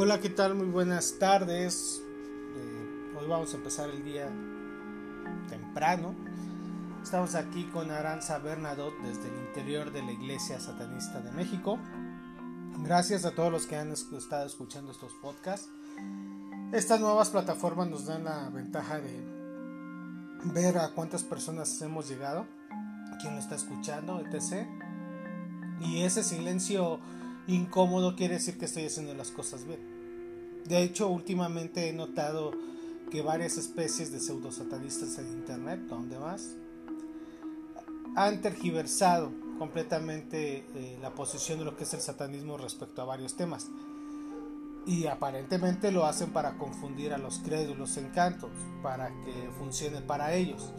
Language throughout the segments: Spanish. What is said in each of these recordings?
Hola, ¿qué tal? Muy buenas tardes. Eh, hoy vamos a empezar el día temprano. Estamos aquí con Aranza Bernadotte desde el interior de la Iglesia Satanista de México. Gracias a todos los que han estado escuchando estos podcasts. Estas nuevas plataformas nos dan la ventaja de ver a cuántas personas hemos llegado, quién lo está escuchando, etc. Y ese silencio incómodo quiere decir que estoy haciendo las cosas bien. De hecho, últimamente he notado que varias especies de pseudosatanistas en internet, donde más, han tergiversado completamente eh, la posición de lo que es el satanismo respecto a varios temas. Y aparentemente lo hacen para confundir a los crédulos en cantos, para que funcione para ellos.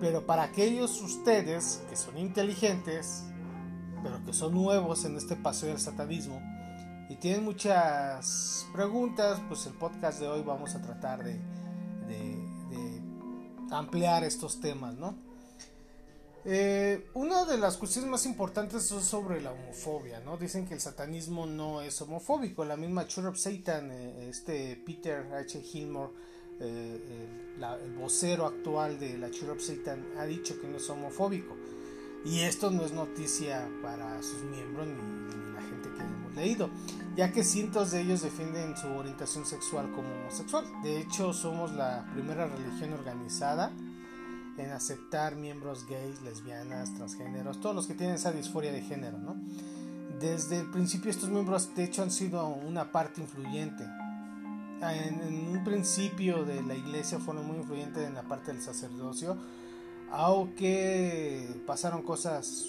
Pero para aquellos ustedes que son inteligentes, pero que son nuevos en este paseo del satanismo y tienen muchas preguntas, pues el podcast de hoy vamos a tratar de, ampliar estos temas, ¿no? Eh, una de las cuestiones más importantes es sobre la homofobia, ¿no? Dicen que el satanismo no es homofóbico. La misma Church of Satan, eh, este Peter H. Gilmore, eh, el, vocero actual de la Church Satan, ha dicho que no es homofóbico. Y esto no es noticia para sus miembros ni, la gente que hemos leído, ya que cientos de ellos defienden su orientación sexual como homosexual. De hecho, somos la primera religión organizada en aceptar miembros gays, lesbianas, transgéneros, todos los que tienen esa disforia de género, ¿no? Desde el principio estos miembros de hecho han sido una parte influyente. En, en un principio de la iglesia fueron muy influyentes en la parte del sacerdocio, aunque pasaron cosas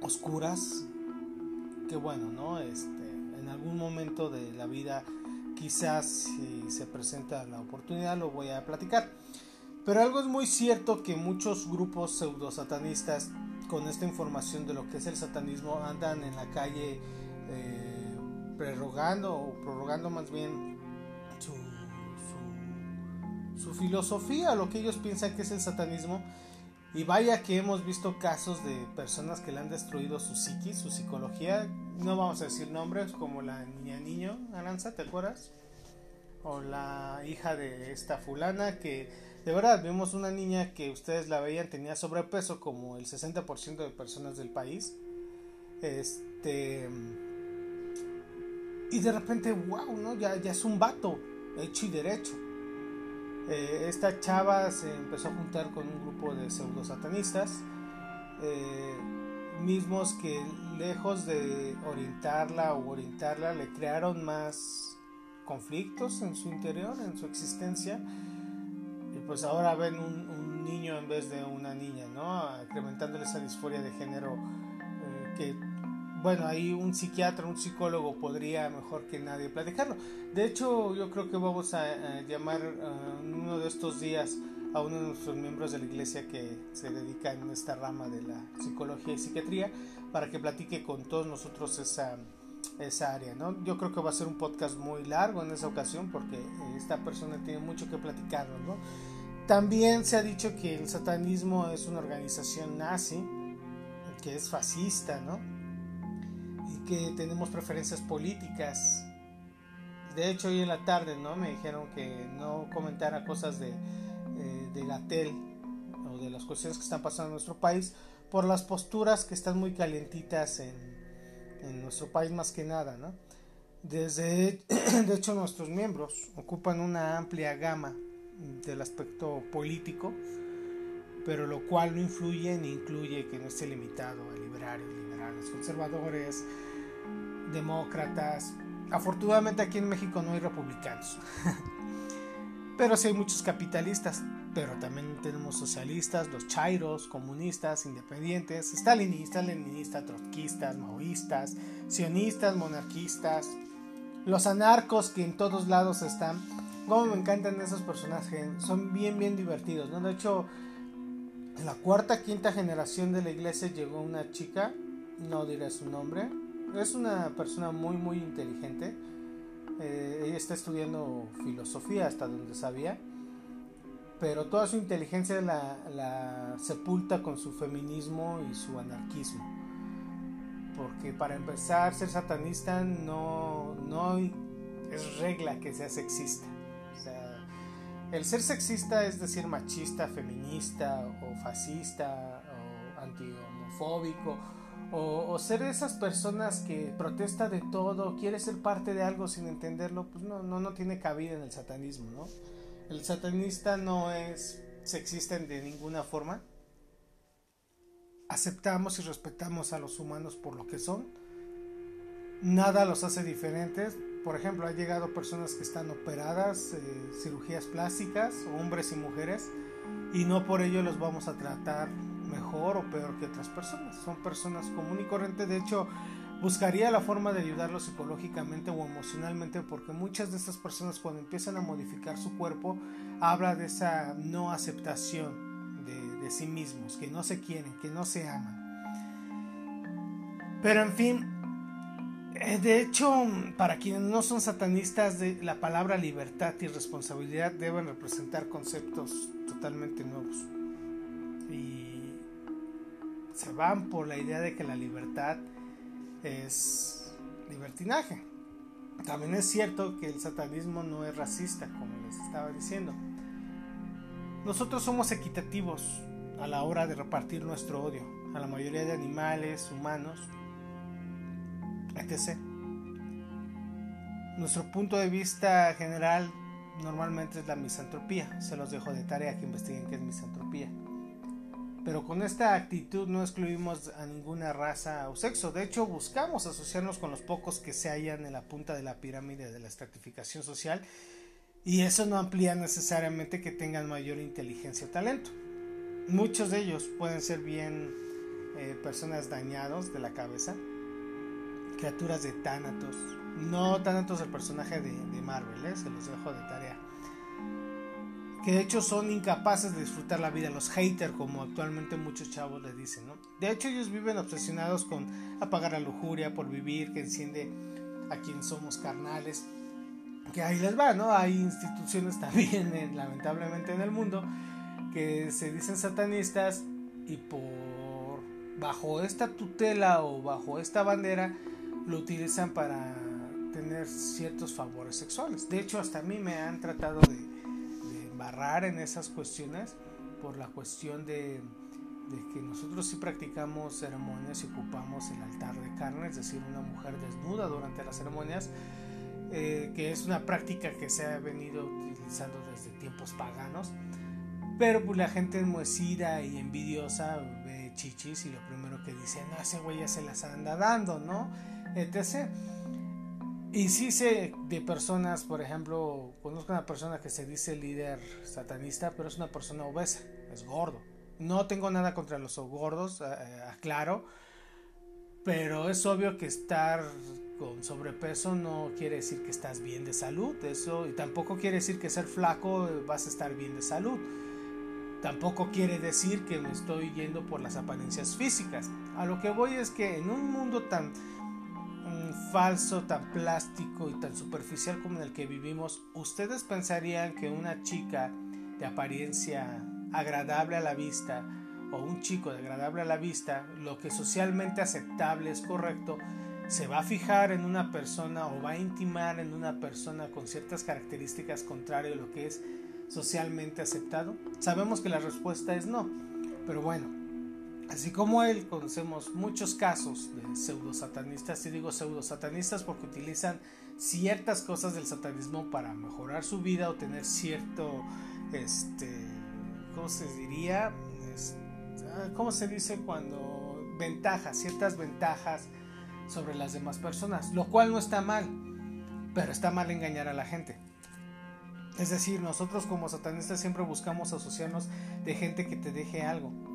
oscuras, que bueno, ¿no? Este, en algún momento de la vida, quizás si se presenta la oportunidad, lo voy a platicar. Pero algo es muy cierto que muchos grupos pseudo satanistas con esta información de lo que es el satanismo andan en la calle eh, prorrogando o prorrogando más bien su filosofía, lo que ellos piensan que es el satanismo y vaya que hemos visto casos de personas que le han destruido su psiquis, su psicología. No vamos a decir nombres como la niña niño, Aranza, ¿te acuerdas? O la hija de esta fulana que de verdad vimos una niña que ustedes la veían tenía sobrepeso como el 60% de personas del país. Este y de repente, wow, ¿no? Ya, ya es un vato, hecho y derecho. Eh, esta chava se empezó a juntar con un grupo de pseudo satanistas, eh, mismos que lejos de orientarla o orientarla, le crearon más conflictos en su interior, en su existencia. Y pues ahora ven un, niño en vez de una niña, ¿no? Incrementándole esa disforia de género eh, que bueno, ahí un psiquiatra, un psicólogo podría mejor que nadie platicarlo. De hecho, yo creo que vamos a, llamar uh, uno de estos días a uno de nuestros miembros de la iglesia que se dedica en esta rama de la psicología y psiquiatría para que platique con todos nosotros esa, esa área, ¿no? Yo creo que va a ser un podcast muy largo en esa ocasión porque esta persona tiene mucho que platicarnos, ¿no? También se ha dicho que el satanismo es una organización nazi, que es fascista, ¿no? Que tenemos preferencias políticas. De hecho, hoy en la tarde ¿no? me dijeron que no comentara cosas de, eh, de Gatel o de las cuestiones que están pasando en nuestro país por las posturas que están muy calientitas en, en nuestro país más que nada. ¿no? Desde, de hecho, nuestros miembros ocupan una amplia gama del aspecto político, pero lo cual no influye ni incluye que no esté limitado a liberales, liberales, conservadores, demócratas. Afortunadamente aquí en México no hay republicanos. pero sí hay muchos capitalistas. Pero también tenemos socialistas, los chairos, comunistas, independientes, stalinistas, leninistas, trotskistas, maoístas, sionistas, monarquistas, los anarcos que en todos lados están. Como me encantan esos personajes, son bien, bien divertidos. De hecho, en la cuarta, quinta generación de la iglesia llegó una chica, no diré su nombre, es una persona muy muy inteligente. Eh, ella está estudiando filosofía hasta donde sabía. Pero toda su inteligencia la, sepulta con su feminismo y su anarquismo. porque para empezar, ser satanista no, no es regla que sea sexista. O sea, el ser sexista es decir machista, feminista o fascista o anti-homofóbico o, ser esas personas que protesta de todo, quiere ser parte de algo sin entenderlo, pues no, no, no tiene cabida en el satanismo, ¿no? El satanista no es sexista de ninguna forma. Aceptamos y respetamos a los humanos por lo que son. Nada los hace diferentes. Por ejemplo, ha llegado personas que están operadas, eh, cirugías plásticas, hombres y mujeres, y no por ello los vamos a tratar mejor o peor que otras personas. Son personas común y corriente. De hecho, buscaría la forma de ayudarlos psicológicamente o emocionalmente porque muchas de estas personas cuando empiezan a modificar su cuerpo habla de esa no aceptación de, sí mismos, que no se quieren, que no se aman. Pero en fin, eh, de hecho, para quienes no son satanistas, de la palabra libertad y responsabilidad deben representar conceptos totalmente nuevos. Se van por la idea de que la libertad es libertinaje. También es cierto que el satanismo no es racista, como les estaba diciendo. Nosotros somos equitativos a la hora de repartir nuestro odio a la mayoría de animales, humanos, etc. Nuestro punto de vista general normalmente es la misantropía. Se los dejo de tarea que investiguen qué es misantropía. Pero con esta actitud no excluimos a ninguna raza o sexo. De hecho, buscamos asociarnos con los pocos que se hallan en la punta de la pirámide de la estratificación social. Y eso no amplía necesariamente que tengan mayor inteligencia o talento. Muchos de ellos pueden ser bien eh, personas dañados de la cabeza, criaturas de Thanatos. No Thanatos el personaje de, Marvel, ¿eh? se los dejo de tarea que de hecho son incapaces de disfrutar la vida, los haters, como actualmente muchos chavos le dicen, ¿no? De hecho, ellos viven obsesionados con apagar la lujuria por vivir, que enciende a quien somos carnales. Que ahí les va, ¿no? Hay instituciones también, lamentablemente, en el mundo que se dicen satanistas y por bajo esta tutela o bajo esta bandera lo utilizan para tener ciertos favores sexuales. De hecho, hasta a mí me han tratado de barrar en esas cuestiones por la cuestión de, que nosotros sí practicamos ceremonias y ocupamos el altar de carne, es decir, una mujer desnuda durante las ceremonias, eh, que es una práctica que se ha venido utilizando desde tiempos paganos, pero pues la gente enmohecida y envidiosa ve chichis y lo primero que dice, no, ese güey ya se las anda dando, ¿no? Etc. Y sí sé de personas, por ejemplo, conozco una persona que se dice líder satanista, pero es una persona obesa, es gordo. No tengo nada contra los gordos, eh, eh, aclaro, pero es obvio que estar con sobrepeso no quiere decir que estás bien de salud, eso, y tampoco quiere decir que ser flaco vas a estar bien de salud. Tampoco quiere decir que me estoy yendo por las apariencias físicas. A lo que voy es que en un mundo tan falso, tan plástico y tan superficial como en el que vivimos, ¿ustedes pensarían que una chica de apariencia agradable a la vista o un chico de agradable a la vista, lo que socialmente aceptable es correcto, se va a fijar en una persona o va a intimar en una persona con ciertas características contrarias a lo que es socialmente aceptado? Sabemos que la respuesta es no, pero bueno, Así como él, conocemos muchos casos de pseudo satanistas, y digo pseudo satanistas porque utilizan ciertas cosas del satanismo para mejorar su vida o tener cierto, este, ¿cómo se diría? Ah, ¿Cómo se dice cuando ventajas, ciertas ventajas sobre las demás personas? Lo cual no está mal, pero está mal engañar a la gente. Es decir, nosotros como satanistas siempre buscamos asociarnos de gente que te deje algo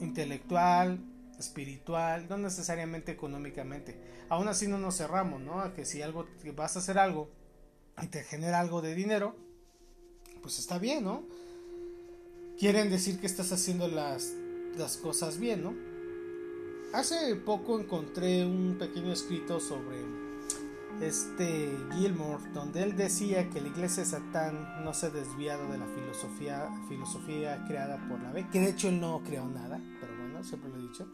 intelectual, espiritual, no necesariamente económicamente. Aún así no nos cerramos, ¿no? A que si algo que vas a hacer algo y te genera algo de dinero, pues está bien, ¿no? Quieren decir que estás haciendo las, las cosas bien, ¿no? Hace poco encontré un pequeño escrito sobre este Gilmore, donde él decía que la iglesia de Satán no se ha desviado de la filosofía, filosofía creada por la B, que de hecho él no creó nada, pero bueno, siempre lo he dicho.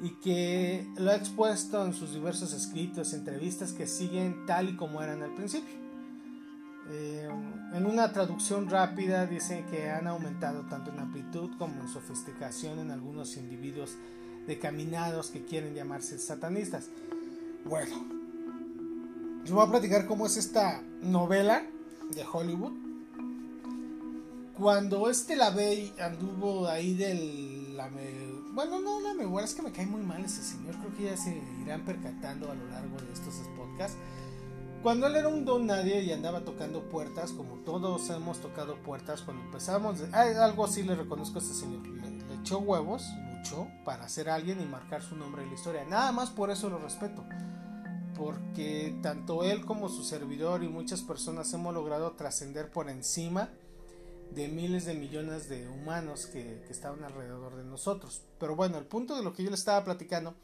y que lo ha expuesto en sus diversos escritos, entrevistas que siguen tal y como eran al principio. Eh, en una traducción rápida dice que han aumentado tanto en amplitud como en sofisticación en algunos individuos decaminados que quieren llamarse satanistas. Bueno, les voy a platicar cómo es esta novela de Hollywood. Cuando este la ve anduvo ahí del bueno, no, la me es que me cae muy mal ese señor. Creo que ya se irán percatando a lo largo de estos podcasts. Cuando él era un don nadie y andaba tocando puertas, como todos hemos tocado puertas, cuando empezamos, algo así le reconozco a este señor. Le, le, echó huevos, luchó para ser alguien y marcar su nombre en la historia. Nada más por eso lo respeto. Porque tanto él como su servidor y muchas personas hemos logrado trascender por encima de miles de millones de humanos que, estaban alrededor de nosotros. Pero bueno, el punto de lo que yo le estaba platicando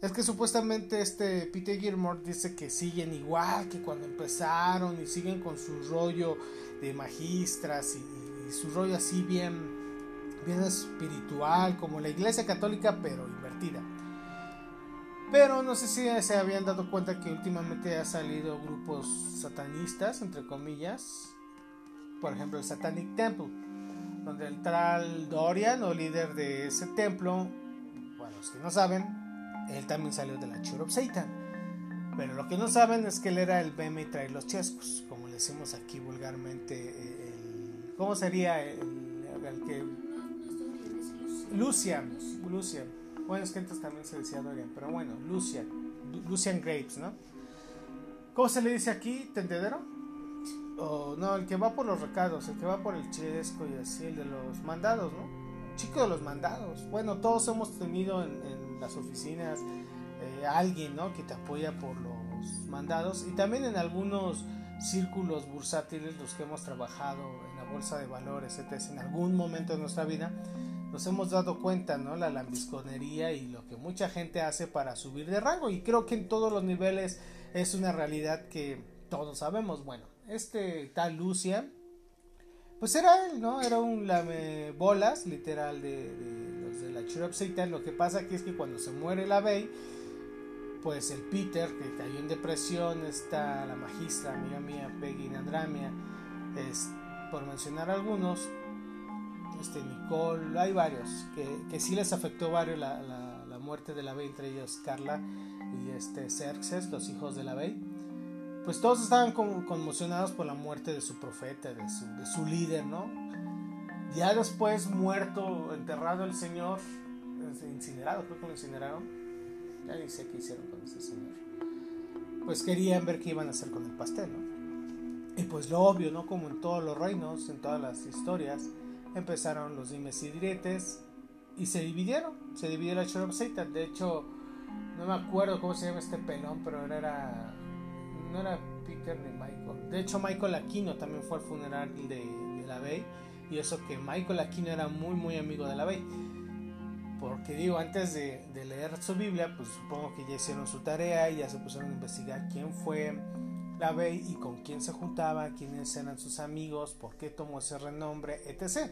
es que supuestamente este Peter Gilmore dice que siguen igual que cuando empezaron y siguen con su rollo de magistras y, su rollo así bien, bien espiritual como la iglesia católica pero invertida. Pero no sé si se habían dado cuenta que últimamente ha salido grupos satanistas, entre comillas, por ejemplo el Satanic Temple, donde el tal Dorian o líder de ese templo, bueno, los que no saben, él también salió de la Church of Satan. Pero lo que no saben es que él era el Beme y trae los chescos, como le decimos aquí vulgarmente. El, ¿Cómo sería el, el que.? Lucian, Lucian. Bueno, es que antes también se decía Dorian, pero bueno, Lucian. Lucian Graves, ¿no? ¿Cómo se le dice aquí? ¿Tendedero? o no, el que va por los recados, el que va por el chesco y así, el de los mandados, ¿no? Chico de los mandados. Bueno, todos hemos tenido en, las oficinas eh, alguien, ¿no? Que te apoya por los mandados y también en algunos círculos bursátiles, los que hemos trabajado en la bolsa de valores, etc. En algún momento de nuestra vida nos hemos dado cuenta, ¿no? La lambisconería y lo que mucha gente hace para subir de rango y creo que en todos los niveles es una realidad que todos sabemos, bueno este tal Lucian, pues era él, ¿no? Era un lame bolas, literal, de, los de la Chirop Lo que pasa aquí es que cuando se muere la Bey, pues el Peter, que cayó en depresión, está la magistra, amiga mía, Peggy Nandramia, es, por mencionar algunos, este Nicole, hay varios, que, que sí les afectó varios la, la, la muerte de la Bey, entre ellos Carla y este Xerxes, los hijos de la Bey pues todos estaban conmocionados por la muerte de su profeta, de su, líder, ¿no? Ya después muerto, enterrado el Señor, incinerado, creo que lo incineraron. Ya ni sé qué hicieron con ese Señor. Pues querían ver qué iban a hacer con el pastel, ¿no? Y pues lo obvio, ¿no? Como en todos los reinos, en todas las historias, empezaron los dimes y diretes y se dividieron. Se dividió la Church of Satan. De hecho, no me acuerdo cómo se llama este pelón, pero era no era Peter ni Michael. De hecho, Michael Aquino también fue al funeral de, la Bey. Y eso que Michael Aquino era muy, muy amigo de la Bey. Porque digo, antes de, leer su Biblia, pues supongo que ya hicieron su tarea y ya se pusieron a investigar quién fue la Bey y con quién se juntaba, quiénes eran sus amigos, por qué tomó ese renombre, etc.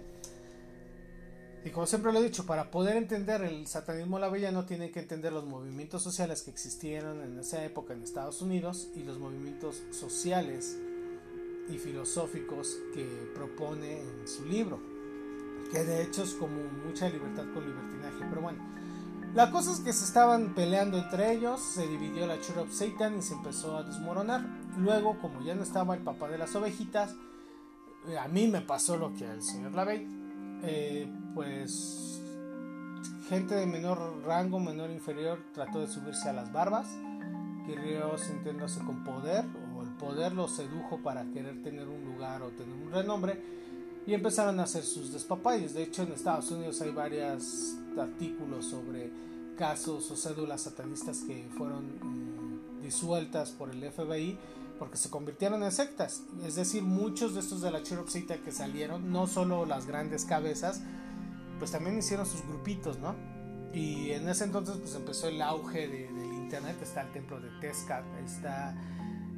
Y como siempre lo he dicho, para poder entender el satanismo la bella no tiene que entender los movimientos sociales que existieron en esa época en Estados Unidos y los movimientos sociales y filosóficos que propone en su libro, que de hecho es como mucha libertad con libertinaje. Pero bueno, la cosa es que se estaban peleando entre ellos, se dividió la Church of Satan y se empezó a desmoronar. Luego, como ya no estaba el papá de las ovejitas, a mí me pasó lo que al señor Lavey eh, pues gente de menor rango, menor inferior, trató de subirse a las barbas, querió sintiéndose con poder, o el poder los sedujo para querer tener un lugar o tener un renombre, y empezaron a hacer sus despapayos. De hecho, en Estados Unidos hay varios artículos sobre casos o cédulas satanistas que fueron eh, disueltas por el FBI porque se convirtieron en sectas. Es decir, muchos de estos de la Chiropsita que salieron, no solo las grandes cabezas, pues también hicieron sus grupitos, ¿no? Y en ese entonces pues empezó el auge del internet, está el templo de Tezcat, está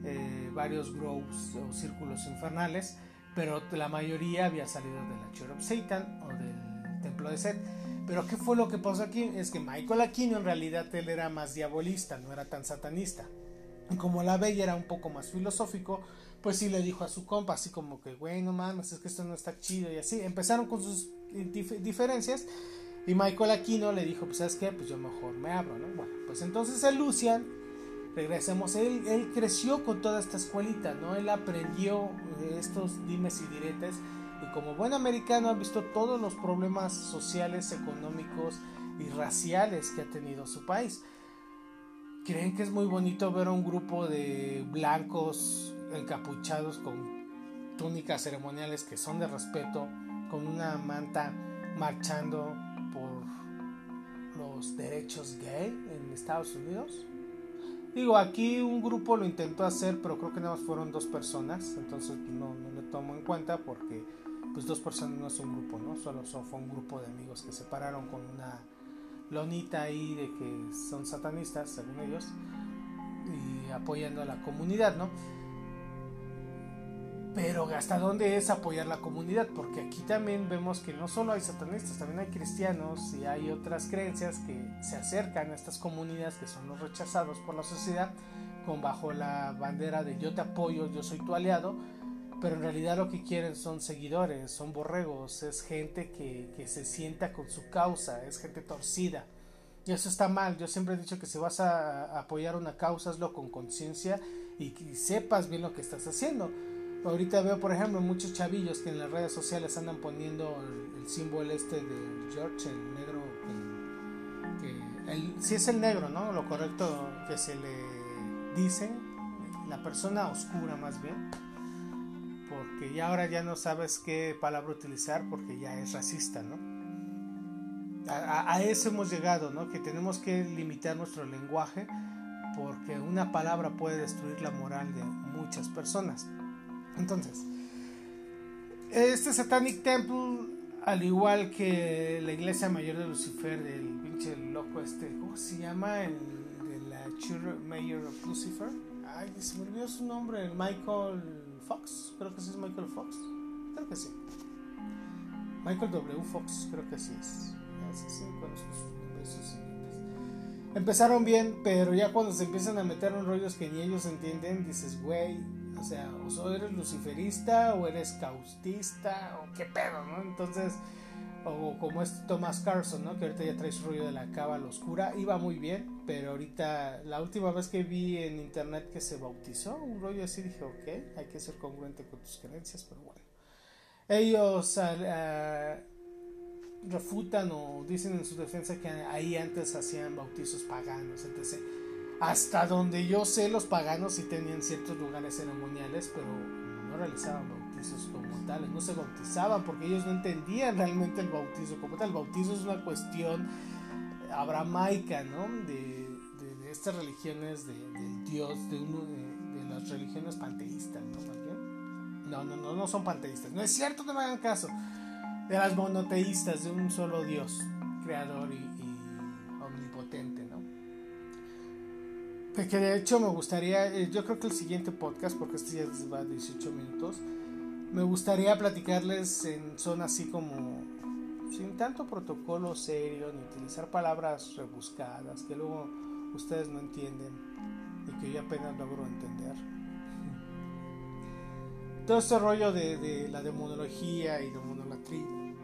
eh, varios groves o círculos infernales, pero la mayoría había salido de la Church of Satan o del templo de Set. Pero ¿qué fue lo que pasó aquí? Es que Michael Aquino en realidad él era más diabolista, no era tan satanista. Y como la bella era un poco más filosófico, pues sí le dijo a su compa, así como que, güey, no mames, es que esto no está chido y así. Empezaron con sus diferencias y Michael Aquino le dijo, pues sabes qué, pues yo mejor me abro, ¿no? Bueno, pues entonces el Lucian, regresemos, él, creció con toda esta escuelita, ¿no? Él aprendió estos dimes y diretes y como buen americano ha visto todos los problemas sociales, económicos y raciales que ha tenido su país. ¿Creen que es muy bonito ver a un grupo de blancos encapuchados con túnicas ceremoniales que son de respeto, con una manta marchando por los derechos gay en Estados Unidos? Digo, aquí un grupo lo intentó hacer, pero creo que nada más fueron dos personas, entonces no, no le tomo en cuenta porque pues dos personas no es un grupo, ¿no? Solo fue un grupo de amigos que se pararon con una lonita ahí de que son satanistas, según ellos, y apoyando a la comunidad, ¿no? Pero ¿hasta dónde es apoyar la comunidad? Porque aquí también vemos que no solo hay satanistas, también hay cristianos y hay otras creencias que se acercan a estas comunidades que son los rechazados por la sociedad con bajo la bandera de yo te apoyo, yo soy tu aliado, pero en realidad lo que quieren son seguidores, son borregos, es gente que, se sienta con su causa, es gente torcida. Y eso está mal, yo siempre he dicho que si vas a apoyar una causa, hazlo con conciencia y que sepas bien lo que estás haciendo. Ahorita veo, por ejemplo, muchos chavillos que en las redes sociales andan poniendo el, símbolo este de George, el negro, que, si es el negro, ¿no? Lo correcto que se le dice, la persona oscura más bien porque ya ahora ya no sabes qué palabra utilizar porque ya es racista, ¿no? A, eso hemos llegado, ¿no? Que tenemos que limitar nuestro lenguaje porque una palabra puede destruir la moral de muchas personas. Entonces, este Satanic Temple, al igual que la iglesia mayor de Lucifer, del pinche loco este, ¿cómo se llama? El de la Church Mayor of Lucifer. Ay, se me olvidó su nombre, el Michael Fox, creo que sí es Michael Fox. Creo que sí. Michael W. Fox, creo que sí es. Empezaron bien, pero ya cuando se empiezan a meter en rollos que ni ellos entienden, dices, güey, o sea, o eres luciferista o eres caustista o qué pedo, ¿no? Entonces, o como es Thomas Carson, ¿no? Que ahorita ya trae su rollo de la cábala oscura, iba muy bien, pero ahorita la última vez que vi en internet que se bautizó, un rollo así, dije, ok, hay que ser congruente con tus creencias, pero bueno. Ellos uh, refutan o dicen en su defensa que ahí antes hacían bautizos paganos, etc. Hasta donde yo sé, los paganos sí tenían ciertos lugares ceremoniales, pero no realizaban bautizos como tales, no se bautizaban porque ellos no entendían realmente el bautizo como tal. El bautizo es una cuestión abramaica, ¿no? De, de, estas religiones de, del Dios, de, uno, de, las religiones panteístas, ¿no? No, no, no, no son panteístas. No es cierto, no me hagan caso. De las monoteístas, de un solo Dios, creador y Que de hecho me gustaría, eh, yo creo que el siguiente podcast, porque este ya va a 18 minutos, me gustaría platicarles en son así como sin tanto protocolo serio ni utilizar palabras rebuscadas que luego ustedes no entienden y que yo apenas logro entender. Todo este rollo de, la demonología y demonolatría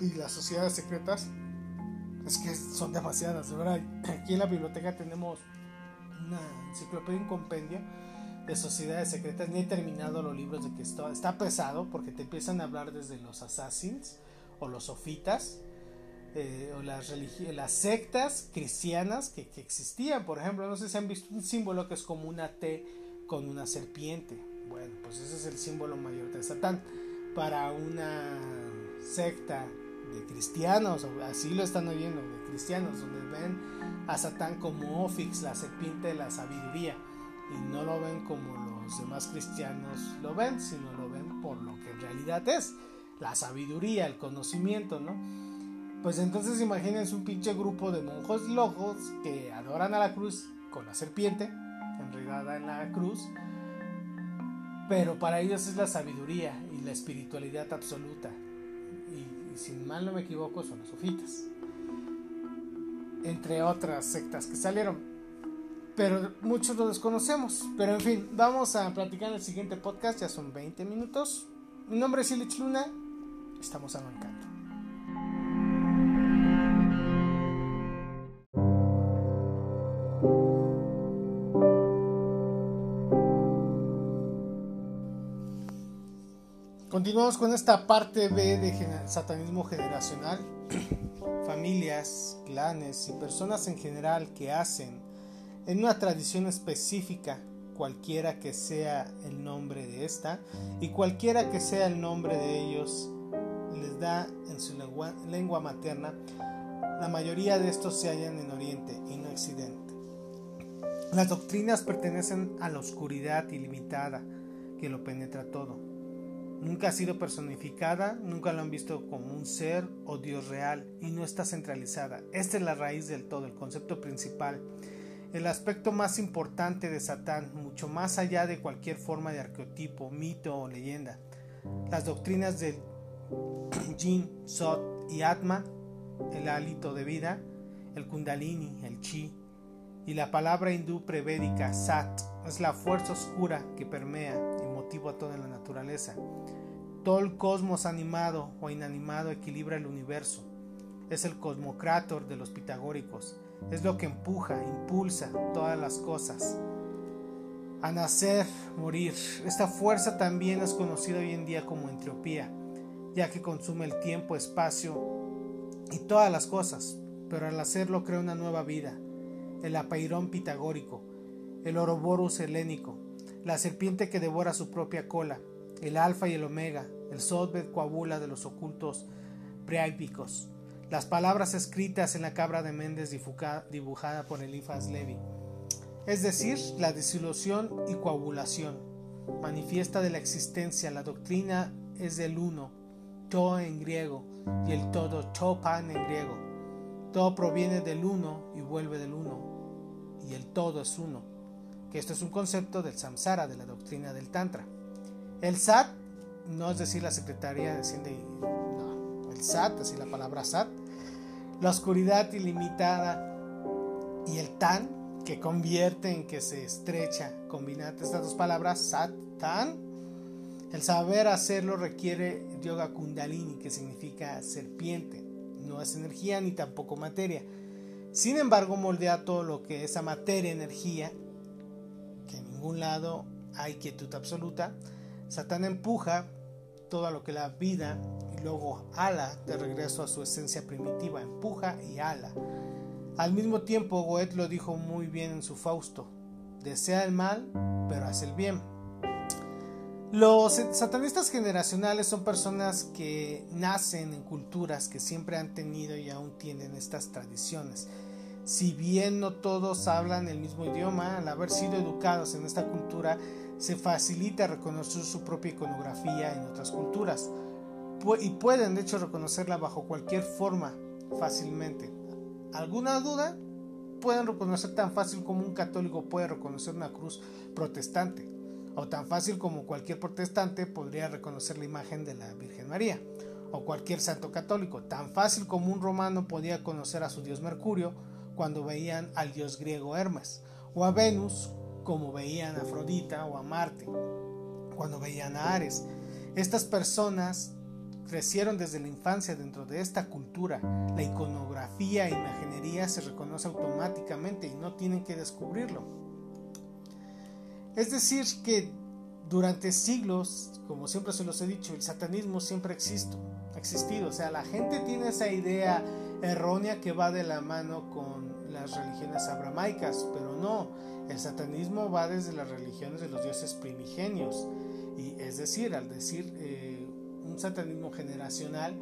y las sociedades secretas es que son demasiadas, de verdad. Aquí en la biblioteca tenemos una enciclopedia, un compendio de sociedades secretas. Ni he terminado los libros de que esto está pesado porque te empiezan a hablar desde los assassins o los sofitas eh, o las, las sectas cristianas que, que, existían. Por ejemplo, no sé si han visto un símbolo que es como una T con una serpiente. Bueno, pues ese es el símbolo mayor de Satán. Para una secta de cristianos, así lo están oyendo, cristianos, donde ven a Satán como Ofix, la serpiente de la sabiduría, y no lo ven como los demás cristianos lo ven, sino lo ven por lo que en realidad es la sabiduría, el conocimiento, ¿no? Pues entonces imagínense un pinche grupo de monjos locos que adoran a la cruz con la serpiente enredada en la cruz, pero para ellos es la sabiduría y la espiritualidad absoluta. Y, sin mal no me equivoco, son los sofitas. Entre otras sectas que salieron. Pero muchos lo desconocemos. Pero en fin, vamos a platicar en el siguiente podcast, ya son 20 minutos. Mi nombre es Ilich Luna, estamos arrancando. Continuamos con esta parte B de satanismo generacional. Familias, clanes y personas en general que hacen en una tradición específica, cualquiera que sea el nombre de esta y cualquiera que sea el nombre de ellos, les da en su lengua, materna. La mayoría de estos se hallan en Oriente y no Occidente. Las doctrinas pertenecen a la oscuridad ilimitada que lo penetra todo Nunca ha sido personificada, nunca lo han visto como un ser o Dios real y no está centralizada. Esta es la raíz del todo, el concepto principal, el aspecto más importante de Satán, mucho más allá de cualquier forma de arqueotipo, mito o leyenda. Las doctrinas del Jin, Sot y Atma, el hálito de vida, el Kundalini, el Chi, y la palabra hindú prevédica Sat es la fuerza oscura que permea y motiva a toda la naturaleza. Todo el cosmos animado o inanimado equilibra el universo. Es el cosmocrátor de los pitagóricos. Es lo que empuja, impulsa todas las cosas. A nacer, morir. Esta fuerza también es conocida hoy en día como entropía, ya que consume el tiempo, espacio y todas las cosas, pero al hacerlo crea una nueva vida el apeirón pitagórico, el oroborus helénico, la serpiente que devora su propia cola, el alfa y el omega, el sotbet coabula de los ocultos preápicos, las palabras escritas en la cabra de Méndez dibujada por Elifas Levi, es decir, la disolución y coagulación, manifiesta de la existencia, la doctrina es del uno, to en griego, y el todo, topan en griego. Todo proviene del uno y vuelve del uno, y el todo es uno, que esto es un concepto del samsara, de la doctrina del tantra. El sat, no es decir la secretaria de no, el sat, así la palabra sat, la oscuridad ilimitada y el tan, que convierte en que se estrecha, combinando estas dos palabras, sat, tan, el saber hacerlo requiere yoga kundalini, que significa serpiente no es energía ni tampoco materia. Sin embargo, moldea todo lo que esa materia, energía, que en ningún lado hay quietud absoluta. Satán empuja todo lo que la vida y luego ala de regreso a su esencia primitiva, empuja y ala. Al mismo tiempo, Goethe lo dijo muy bien en su Fausto, desea el mal, pero hace el bien. Los satanistas generacionales son personas que nacen en culturas que siempre han tenido y aún tienen estas tradiciones. Si bien no todos hablan el mismo idioma, al haber sido educados en esta cultura, se facilita reconocer su propia iconografía en otras culturas y pueden de hecho reconocerla bajo cualquier forma fácilmente. ¿Alguna duda? Pueden reconocer tan fácil como un católico puede reconocer una cruz protestante o tan fácil como cualquier protestante podría reconocer la imagen de la Virgen María, o cualquier santo católico, tan fácil como un romano podía conocer a su dios Mercurio cuando veían al dios griego Hermes, o a Venus como veían a Afrodita o a Marte, cuando veían a Ares. Estas personas crecieron desde la infancia dentro de esta cultura. La iconografía e imaginería se reconoce automáticamente y no tienen que descubrirlo. Es decir, que durante siglos, como siempre se los he dicho, el satanismo siempre existo, ha existido. O sea, la gente tiene esa idea errónea que va de la mano con las religiones abramaicas, pero no, el satanismo va desde las religiones de los dioses primigenios. Y es decir, al decir eh, un satanismo generacional,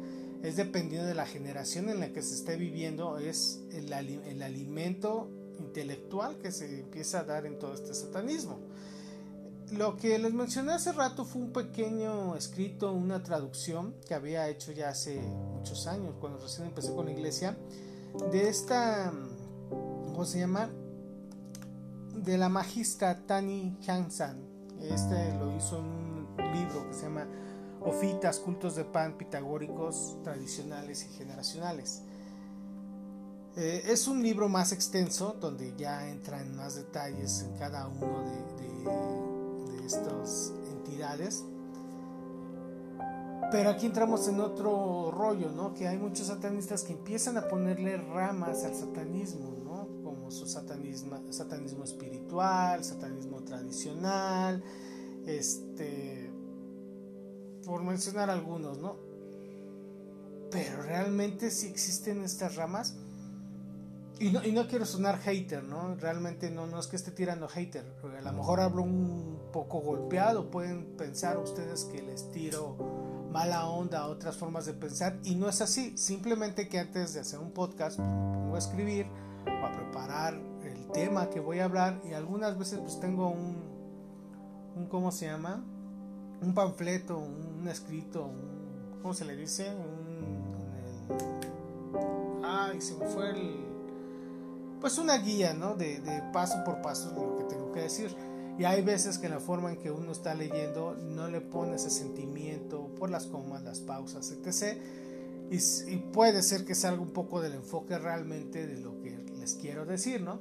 es dependiendo de la generación en la que se esté viviendo, es el, el alimento intelectual que se empieza a dar en todo este satanismo. Lo que les mencioné hace rato fue un pequeño escrito, una traducción que había hecho ya hace muchos años, cuando recién empecé con la iglesia, de esta, ¿cómo se llama? De la magistra Tani Hansan. Este lo hizo en un libro que se llama Ofitas, cultos de pan pitagóricos tradicionales y generacionales. Eh, es un libro más extenso donde ya entra en más detalles en cada uno de estas entidades. Pero aquí entramos en otro rollo, ¿no? Que hay muchos satanistas que empiezan a ponerle ramas al satanismo, ¿no? Como su satanismo, satanismo espiritual, satanismo tradicional, este, por mencionar algunos, ¿no? Pero realmente sí existen estas ramas. Y no, y no quiero sonar hater, ¿no? Realmente no, no es que esté tirando hater. A lo mejor hablo un poco golpeado. Pueden pensar ustedes que les tiro mala onda otras formas de pensar. Y no es así. Simplemente que antes de hacer un podcast, me pongo a escribir o a preparar el tema que voy a hablar. Y algunas veces pues tengo un, un ¿cómo se llama? Un panfleto, un escrito, un, ¿cómo se le dice? Un, ay, se me fue el pues una guía, ¿no? De, de, paso por paso de lo que tengo que decir. Y hay veces que la forma en que uno está leyendo no le pone ese sentimiento por las comas, las pausas, etc. Y, y puede ser que salga un poco del enfoque realmente de lo que les quiero decir, ¿no?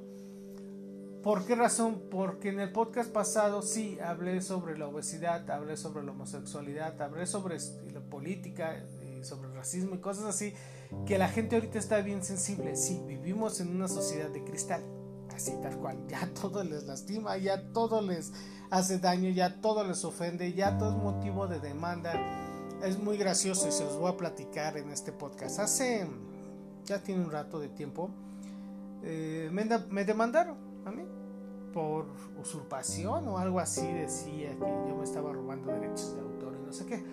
¿Por qué razón? Porque en el podcast pasado sí hablé sobre la obesidad, hablé sobre la homosexualidad, hablé sobre la política, sobre el racismo y cosas así, que la gente ahorita está bien sensible. Sí, vivimos en una sociedad de cristal, así tal cual. Ya todo les lastima, ya todo les hace daño, ya todo les ofende, ya todo es motivo de demanda. Es muy gracioso y se los voy a platicar en este podcast. Hace, ya tiene un rato de tiempo, eh, me, me demandaron a mí por usurpación o algo así decía que yo me estaba robando derechos de autor y no sé qué.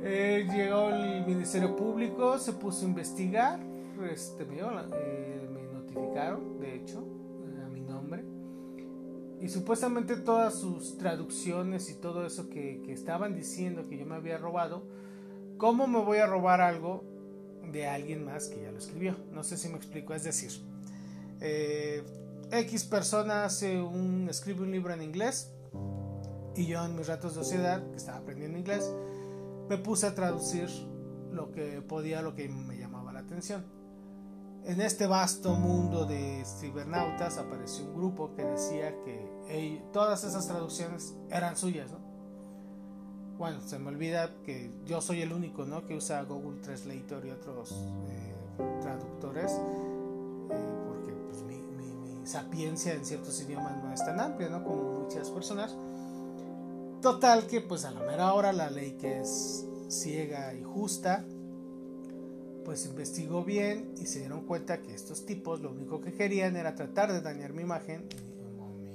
Eh, llegó el Ministerio Público, se puso a investigar, este, me, eh, de hecho, a mi nombre. Y supuestamente todas sus traducciones y todo eso que, que, estaban diciendo que yo me había robado, ¿cómo me voy a robar algo de alguien más que ya lo escribió? No sé si me explico, es decir, eh, X persona hace un, escribe un libro en inglés y yo en mis ratos de sociedad, que estaba aprendiendo inglés, me puse a traducir lo que podía, lo que me llamaba la atención. En este vasto mundo de cibernautas apareció un grupo que decía que todas esas traducciones eran suyas, ¿no? Bueno, se me olvida que yo soy el único, ¿no? Que usa Google Translator y otros eh, traductores, eh, porque pues, mi, sapiencia en ciertos idiomas no es tan amplia, ¿no? Como muchas personas. Total que pues a la mera hora la ley que es ciega y justa, pues investigó bien y se dieron cuenta que estos tipos lo único que querían era tratar de dañar mi imagen,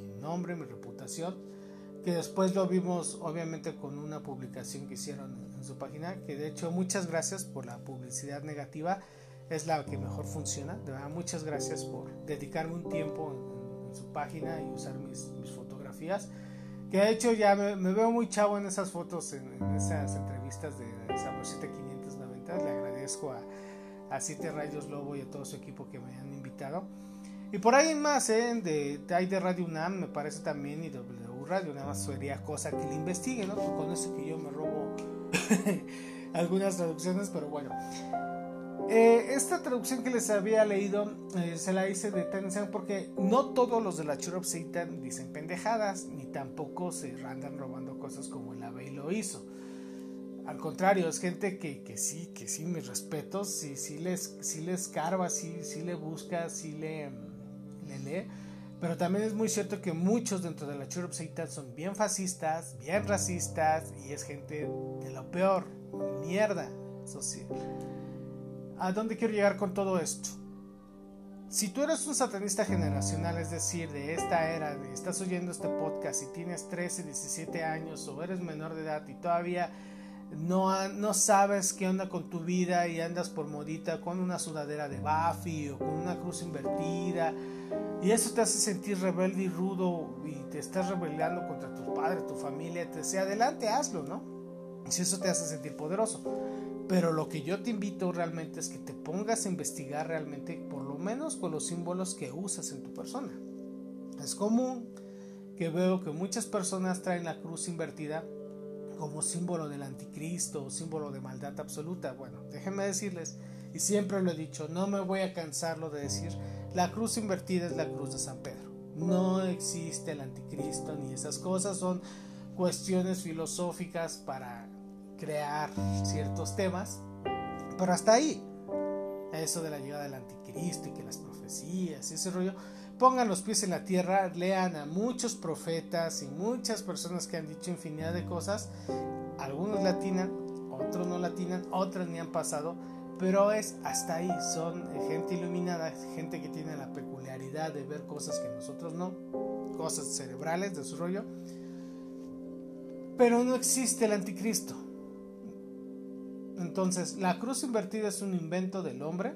mi nombre, mi reputación, que después lo vimos obviamente con una publicación que hicieron en su página, que de hecho muchas gracias por la publicidad negativa, es la que mejor funciona, de verdad muchas gracias por dedicarme un tiempo en, su página y usar mis, fotografías que de hecho ya me, veo muy chavo en esas fotos, en, esas entrevistas de Sabrosita 590. Le agradezco a, a Siete Rayos Lobo y a todo su equipo que me han invitado. Y por ahí más, ¿eh? de, hay de Radio UNAM, me parece también, y W Radio, nada más sería cosa que le investigue, ¿no? Con eso que yo me robo algunas traducciones, pero bueno. Eh, esta traducción que les había leído eh, se la hice de Tenzan porque no todos los de la Churop dicen pendejadas, ni tampoco se andan robando cosas como el Abey lo hizo. Al contrario, es gente que, que sí, que sí, mis respetos, sí, sí, les, sí les carva, sí, sí le busca, sí le, le lee. Pero también es muy cierto que muchos dentro de la Churop Satan son bien fascistas, bien racistas y es gente de lo peor, mierda social. ¿A dónde quiero llegar con todo esto? Si tú eres un satanista generacional, es decir, de esta era, de estás oyendo este podcast y tienes 13, 17 años o eres menor de edad y todavía no, no sabes qué onda con tu vida y andas por modita con una sudadera de Buffy o con una cruz invertida y eso te hace sentir rebelde y rudo y te estás rebelando contra tu padre, tu familia, te decía, adelante, hazlo, ¿no? Si eso te hace sentir poderoso. Pero lo que yo te invito realmente es que te pongas a investigar realmente, por lo menos con los símbolos que usas en tu persona. Es común que veo que muchas personas traen la cruz invertida como símbolo del anticristo símbolo de maldad absoluta. Bueno, déjenme decirles Y siempre lo he dicho, no me voy a cansarlo de decir, la cruz invertida es la cruz de San Pedro. No existe el anticristo ni esas cosas, son cuestiones filosóficas para crear ciertos temas, pero hasta ahí, eso de la llegada del anticristo y que las profecías y ese rollo, pongan los pies en la tierra, lean a muchos profetas y muchas personas que han dicho infinidad de cosas, algunos latinan, otros no latinan, otros ni han pasado, pero es hasta ahí, son gente iluminada, gente que tiene la peculiaridad de ver cosas que nosotros no, cosas cerebrales de su rollo, pero no existe el anticristo. Entonces, la cruz invertida es un invento del hombre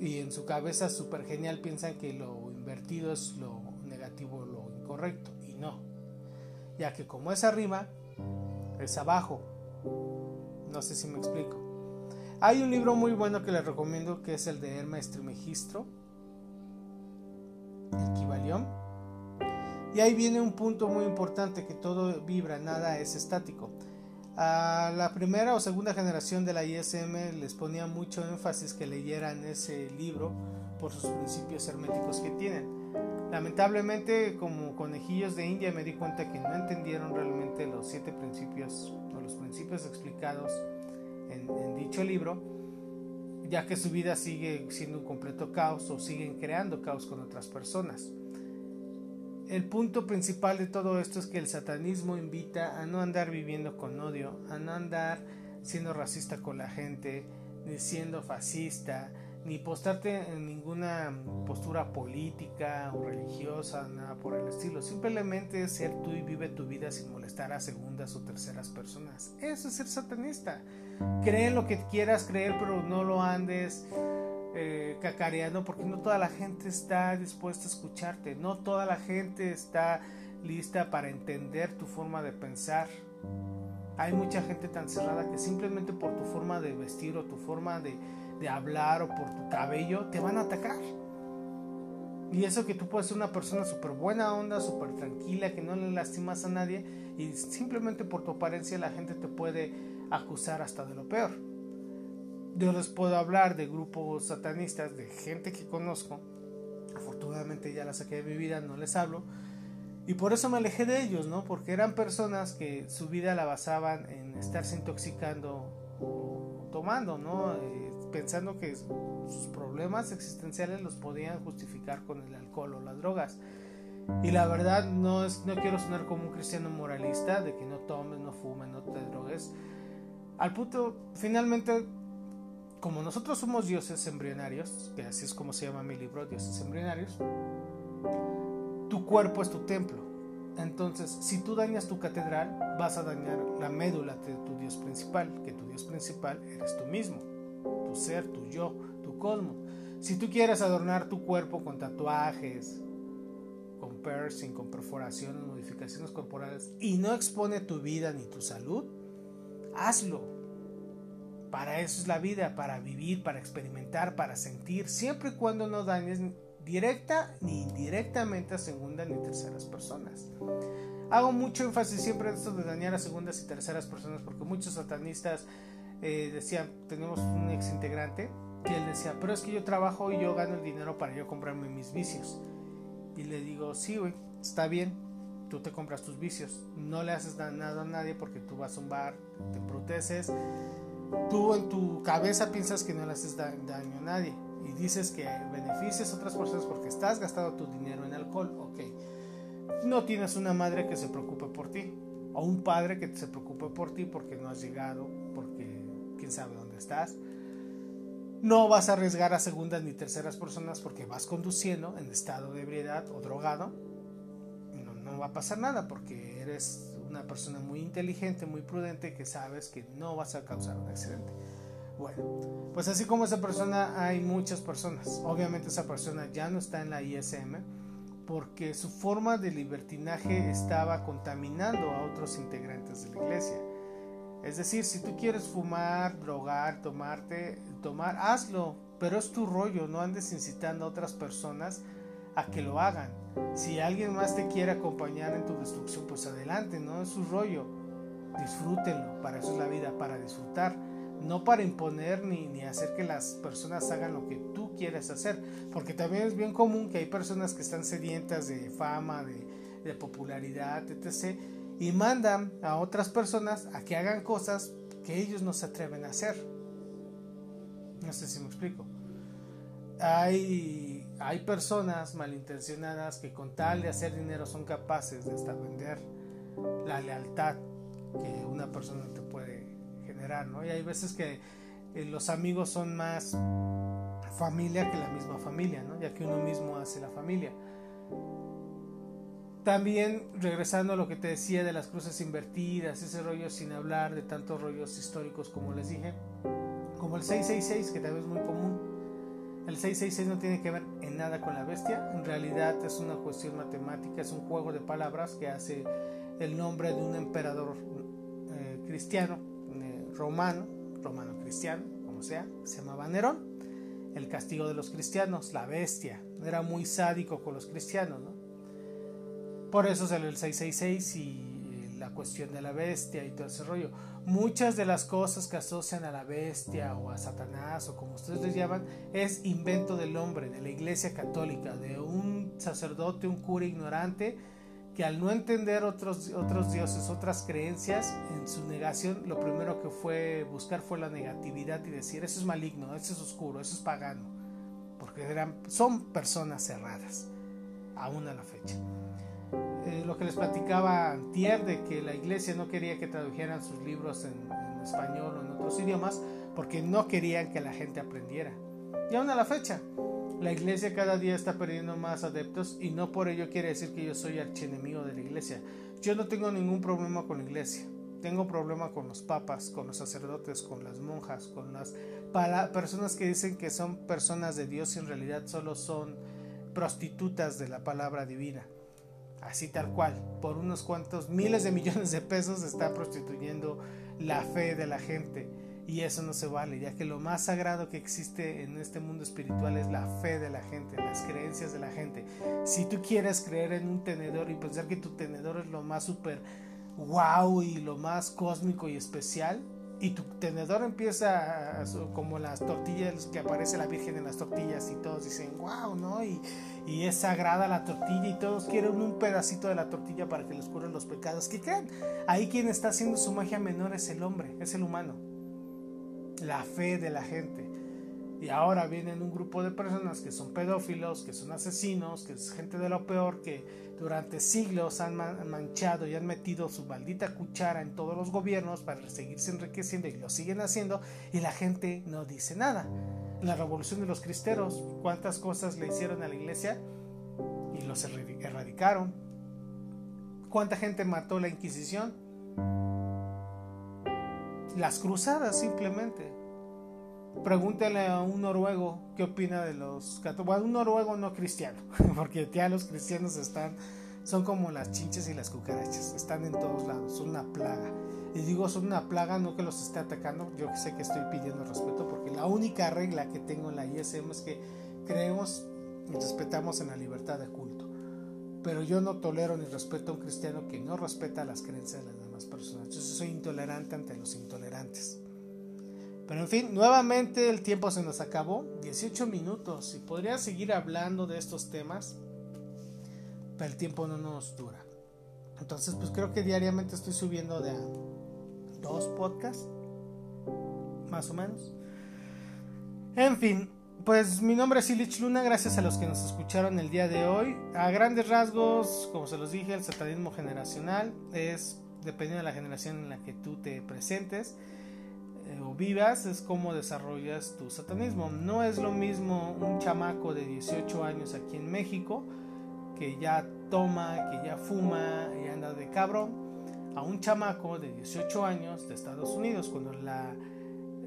y en su cabeza súper genial piensan que lo invertido es lo negativo, lo incorrecto y no, ya que como es arriba, es abajo. No sé si me explico. Hay un libro muy bueno que les recomiendo que es el de Hermes Trimegistro, el Kibalión. Y ahí viene un punto muy importante que todo vibra, nada es estático. A la primera o segunda generación de la ISM les ponía mucho énfasis que leyeran ese libro por sus principios herméticos que tienen. Lamentablemente, como conejillos de India, me di cuenta que no entendieron realmente los siete principios o los principios explicados en, dicho libro, ya que su vida sigue siendo un completo caos o siguen creando caos con otras personas. El punto principal de todo esto es que el satanismo invita a no andar viviendo con odio, a no andar siendo racista con la gente, ni siendo fascista, ni postarte en ninguna postura política o religiosa, nada por el estilo. Simplemente ser tú y vive tu vida sin molestar a segundas o terceras personas. Eso es ser satanista. Cree lo que quieras creer, pero no lo andes eh, cacareando porque no toda la gente está dispuesta a escucharte. No toda la gente está lista para entender tu forma de pensar. Hay mucha gente tan cerrada que simplemente por tu forma de vestir o tu forma de de hablar o por tu cabello, te van a atacar. Y eso que tú puedes ser una persona súper buena onda, súper tranquila, que no le lastimas a nadie y simplemente por tu apariencia la gente te puede acusar hasta de lo peor. Yo les puedo hablar de grupos satanistas, de gente que conozco. Afortunadamente ya la saqué de mi vida, no les hablo. Y por eso me alejé de ellos, ¿no? Porque eran personas que su vida la basaban en estarse intoxicando o tomando, ¿no? Eh, pensando que sus problemas existenciales los podían justificar con el alcohol o las drogas. Y la verdad no, es, no quiero sonar como un cristiano moralista de que no tomes, no fumes, no te drogues. Al punto, finalmente, como nosotros somos dioses embrionarios, que así es como se llama mi libro, dioses embrionarios, tu cuerpo es tu templo. Entonces, si tú dañas tu catedral, vas a dañar la médula de tu Dios principal, que tu Dios principal eres tú mismo tu ser, tu yo, tu cosmos. Si tú quieres adornar tu cuerpo con tatuajes, con piercing, con perforaciones, modificaciones corporales y no expone tu vida ni tu salud, hazlo. Para eso es la vida, para vivir, para experimentar, para sentir, siempre y cuando no dañes directa ni indirectamente a segundas ni terceras personas. Hago mucho énfasis siempre en esto de dañar a segundas y terceras personas porque muchos satanistas eh, decía, tenemos un ex integrante que él decía, pero es que yo trabajo y yo gano el dinero para yo comprarme mis vicios. Y le digo, sí, güey, está bien, tú te compras tus vicios, no le haces nada a nadie porque tú vas a un bar, te proteces, tú en tu cabeza piensas que no le haces daño a nadie y dices que beneficias a otras personas porque estás gastando tu dinero en alcohol, ok. No tienes una madre que se preocupe por ti o un padre que se preocupe por ti porque no has llegado, porque quién sabe dónde estás. No vas a arriesgar a segundas ni terceras personas porque vas conduciendo en estado de ebriedad o drogado. No, no va a pasar nada porque eres una persona muy inteligente, muy prudente que sabes que no vas a causar un accidente. Bueno, pues así como esa persona hay muchas personas. Obviamente esa persona ya no está en la ISM porque su forma de libertinaje estaba contaminando a otros integrantes de la iglesia. Es decir, si tú quieres fumar, drogar, tomarte, tomar, hazlo, pero es tu rollo, no andes incitando a otras personas a que lo hagan. Si alguien más te quiere acompañar en tu destrucción, pues adelante, no es su rollo. Disfrútenlo, para eso es la vida, para disfrutar, no para imponer ni, hacer que las personas hagan lo que tú quieres hacer, porque también es bien común que hay personas que están sedientas de fama, de, de popularidad, etc., y mandan a otras personas a que hagan cosas que ellos no se atreven a hacer. No sé si me explico. Hay, hay personas malintencionadas que con tal de hacer dinero son capaces de hasta vender la lealtad que una persona te puede generar, ¿no? Y hay veces que eh, los amigos son más familia que la misma familia, ¿no? Ya que uno mismo hace la familia. También regresando a lo que te decía de las cruces invertidas, ese rollo sin hablar de tantos rollos históricos como les dije, como el 666 que también es muy común. El 666 no tiene que ver en nada con la bestia, en realidad es una cuestión matemática, es un juego de palabras que hace el nombre de un emperador eh, cristiano, eh, romano, romano cristiano, como sea, se llamaba Nerón, el castigo de los cristianos, la bestia, era muy sádico con los cristianos, ¿no? Por eso salió el 666 y cuestión de la bestia y todo ese rollo. Muchas de las cosas que asocian a la bestia o a Satanás o como ustedes les llaman es invento del hombre, de la iglesia católica, de un sacerdote, un cura ignorante que al no entender otros, otros dioses, otras creencias, en su negación lo primero que fue buscar fue la negatividad y decir eso es maligno, eso es oscuro, eso es pagano, porque eran, son personas cerradas, aún a la fecha. Eh, lo que les platicaba antier de que la iglesia no quería que tradujeran sus libros en, español o en otros idiomas porque no querían que la gente aprendiera. Y aún a la fecha, la iglesia cada día está perdiendo más adeptos y no por ello quiere decir que yo soy archienemigo de la iglesia. Yo no tengo ningún problema con la iglesia. Tengo problema con los papas, con los sacerdotes, con las monjas, con las para personas que dicen que son personas de Dios y en realidad solo son prostitutas de la palabra divina así tal cual, por unos cuantos miles de millones de pesos está prostituyendo la fe de la gente. Y eso no se vale, ya que lo más sagrado que existe en este mundo espiritual es la fe de la gente, las creencias de la gente. Si tú quieres creer en un tenedor y pensar que tu tenedor es lo más super wow y lo más cósmico y especial, y tu tenedor empieza como las tortillas que aparece la Virgen en las tortillas y todos dicen wow, ¿no? Y, y, es sagrada la tortilla y todos quieren un pedacito de la tortilla para que les curen los pecados. ¿Qué creen? Ahí quien está haciendo su magia menor es el hombre, es el humano. La fe de la gente. Y ahora vienen un grupo de personas que son pedófilos, que son asesinos, que es gente de lo peor, que durante siglos han manchado y han metido su maldita cuchara en todos los gobiernos para seguirse enriqueciendo y lo siguen haciendo y la gente no dice nada. La revolución de los cristeros, cuántas cosas le hicieron a la iglesia y los erradicaron. ¿Cuánta gente mató la Inquisición? Las cruzadas simplemente Pregúntale a un noruego qué opina de los católicos. Bueno, un noruego no cristiano, porque ya los cristianos están, son como las chinches y las cucarachas, están en todos lados, son una plaga. Y digo, son una plaga, no que los esté atacando, yo sé que estoy pidiendo respeto, porque la única regla que tengo en la ISM es que creemos y respetamos en la libertad de culto. Pero yo no tolero ni respeto a un cristiano que no respeta las creencias de las demás personas. Yo soy intolerante ante los intolerantes. Pero en fin, nuevamente el tiempo se nos acabó, 18 minutos, y podría seguir hablando de estos temas, pero el tiempo no nos dura. Entonces, pues creo que diariamente estoy subiendo de dos podcasts, más o menos. En fin, pues mi nombre es Ilich Luna, gracias a los que nos escucharon el día de hoy. A grandes rasgos, como se los dije, el satanismo generacional es, dependiendo de la generación en la que tú te presentes, vivas es como desarrollas tu satanismo. No es lo mismo un chamaco de 18 años aquí en México que ya toma, que ya fuma y anda de cabrón, a un chamaco de 18 años de Estados Unidos cuando la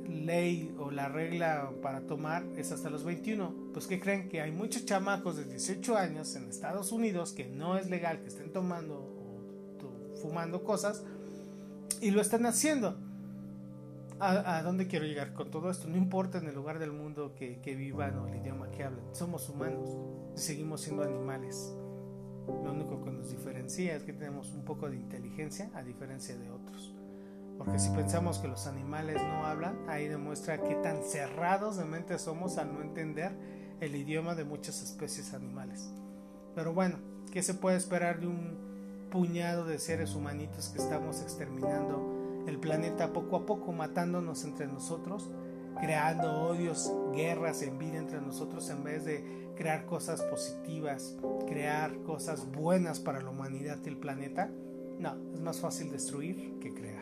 ley o la regla para tomar es hasta los 21. Pues que creen que hay muchos chamacos de 18 años en Estados Unidos que no es legal que estén tomando o fumando cosas y lo están haciendo a, dónde quiero llegar con todo esto. No importa en el lugar del mundo que, vivan o el idioma que hablen. Somos humanos y seguimos siendo animales. Lo único que nos diferencia es que tenemos un poco de inteligencia a diferencia de otros. Porque si pensamos que los animales no hablan, ahí demuestra qué tan cerrados de mente somos al no entender el idioma de muchas especies animales. Pero bueno, ¿qué se puede esperar de un puñado de seres humanitos que estamos exterminando el planeta poco a poco, matándonos entre nosotros, creando odios, guerras, envidia entre nosotros en vez de crear cosas positivas, crear cosas buenas para la humanidad y el planeta? No, es más fácil destruir que crear.